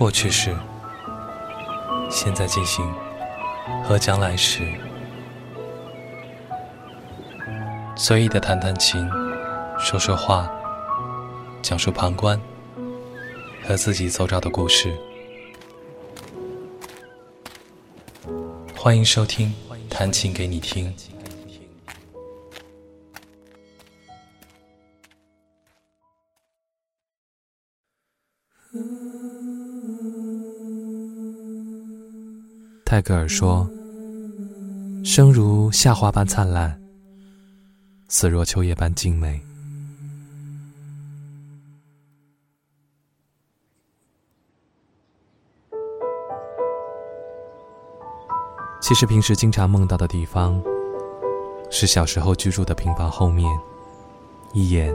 过去式、现在进行和将来时，随意的弹弹琴，说说话，讲述旁观和自己走找的故事。欢迎收听《弹琴给你听》。泰戈尔说：“生如夏花般灿烂，死若秋叶般静美。”其实平时经常梦到的地方，是小时候居住的平房后面，一眼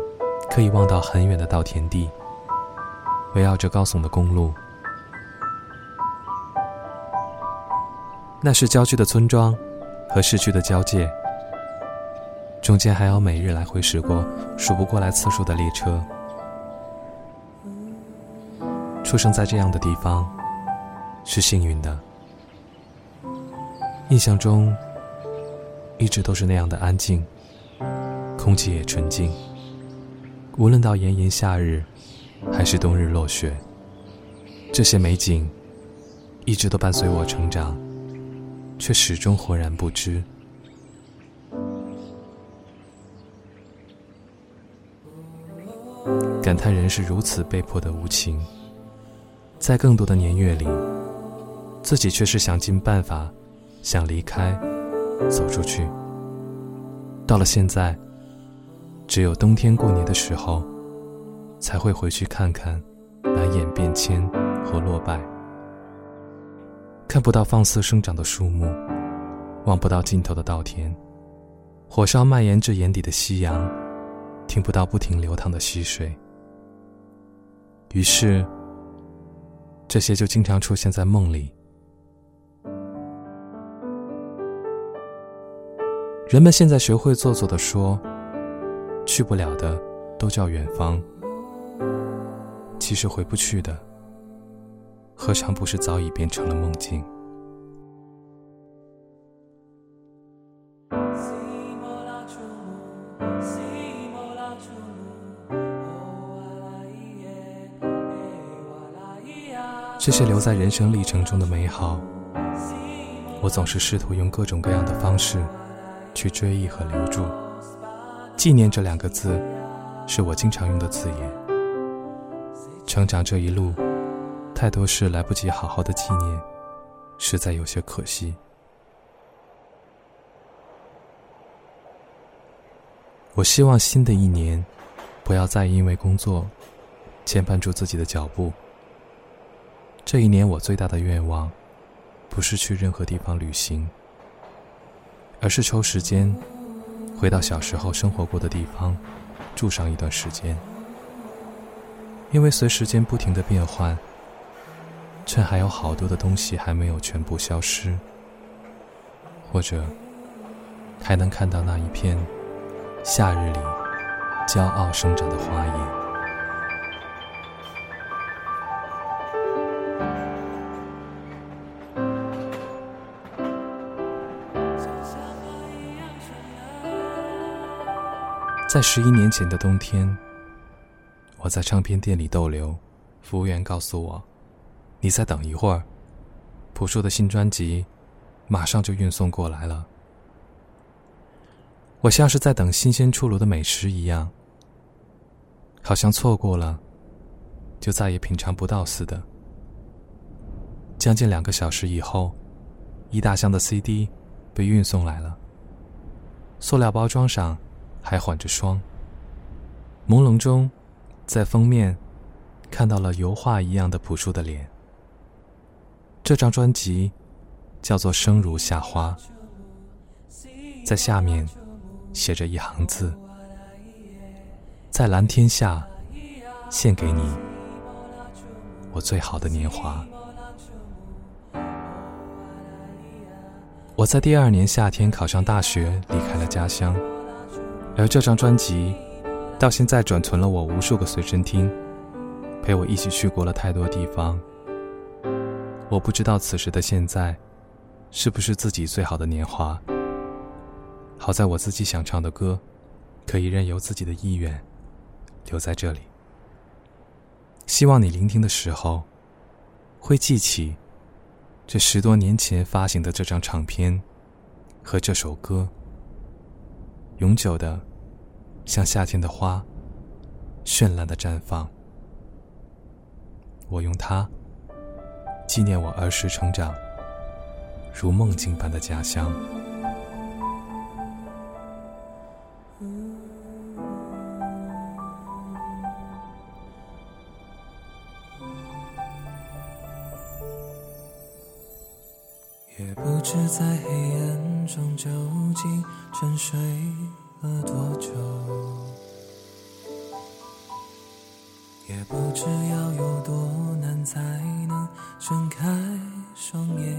可以望到很远的稻田地，围绕着高耸的公路。那是郊区的村庄和市区的交界，中间还有每日来回驶过数不过来次数的列车。出生在这样的地方是幸运的，印象中一直都是那样的安静，空气也纯净。无论到炎炎夏日，还是冬日落雪，这些美景一直都伴随我成长。却始终浑然不知，感叹人是如此被迫的无情。在更多的年月里，自己却是想尽办法想离开，走出去。到了现在，只有冬天过年的时候，才会回去看看满眼变迁和落败。看不到放肆生长的树木，望不到尽头的稻田，火烧蔓延至眼底的夕阳，听不到不停流淌的溪水。于是，这些就经常出现在梦里。人们现在学会做作的说，去不了的都叫远方，其实回不去的。何尝不是早已变成了梦境？这些留在人生历程中的美好，我总是试图用各种各样的方式去追忆和留住。纪念这两个字，是我经常用的字眼。成长这一路。太多事来不及好好的纪念，实在有些可惜。我希望新的一年，不要再因为工作牵绊住自己的脚步。这一年我最大的愿望，不是去任何地方旅行，而是抽时间回到小时候生活过的地方，住上一段时间。因为随时间不停的变换。趁还有好多的东西还没有全部消失，或者还能看到那一片夏日里骄傲生长的花叶。在十一年前的冬天，我在唱片店里逗留，服务员告诉我。你再等一会儿，朴树的新专辑马上就运送过来了。我像是在等新鲜出炉的美食一样，好像错过了就再也品尝不到似的。将近两个小时以后，一大箱的 CD 被运送来了，塑料包装上还缓着霜。朦胧中，在封面看到了油画一样的朴树的脸。这张专辑叫做《生如夏花》，在下面写着一行字：“在蓝天下，献给你我最好的年华。”我在第二年夏天考上大学，离开了家乡，而这张专辑到现在转存了我无数个随身听，陪我一起去过了太多地方。我不知道此时的现在，是不是自己最好的年华。好在我自己想唱的歌，可以任由自己的意愿留在这里。希望你聆听的时候，会记起这十多年前发行的这张唱片和这首歌，永久的像夏天的花，绚烂的绽放。我用它。纪念我儿时成长，如梦境般的家乡。也不知在黑暗中究竟沉睡了多久，也不知要有多难才能。睁开双眼，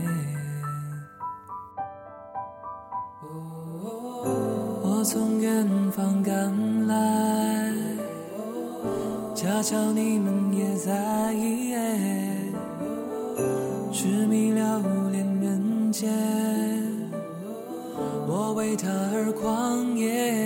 我从远方赶来，恰巧你们也在，痴迷留恋人间，我为他而狂野，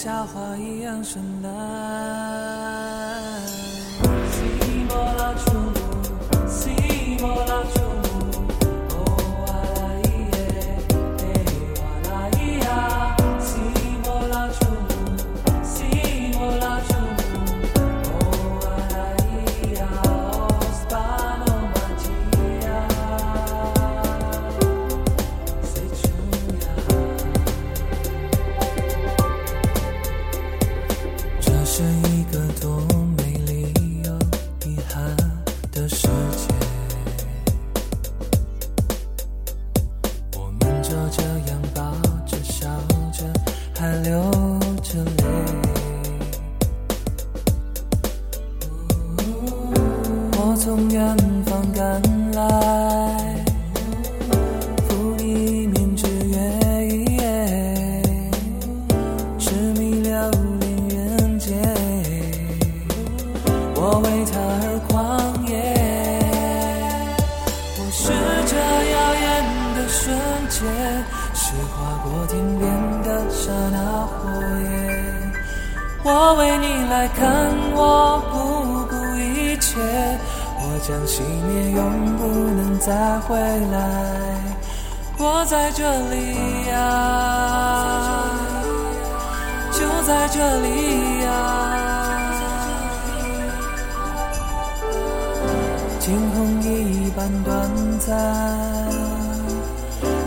像花一样绚烂。我为你来看，我不顾一切。我将熄灭，永不能再回来。我在这里呀，就在这里呀。惊鸿一般短暂，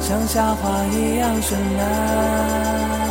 像夏花一样绚烂。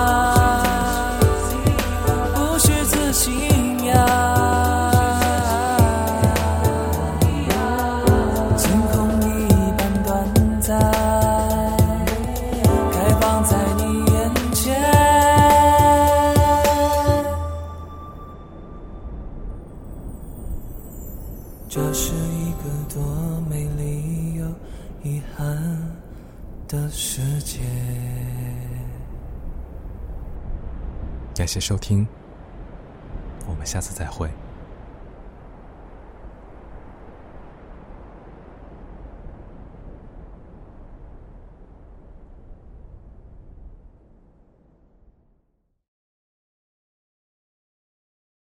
感谢收听，我们下次再会。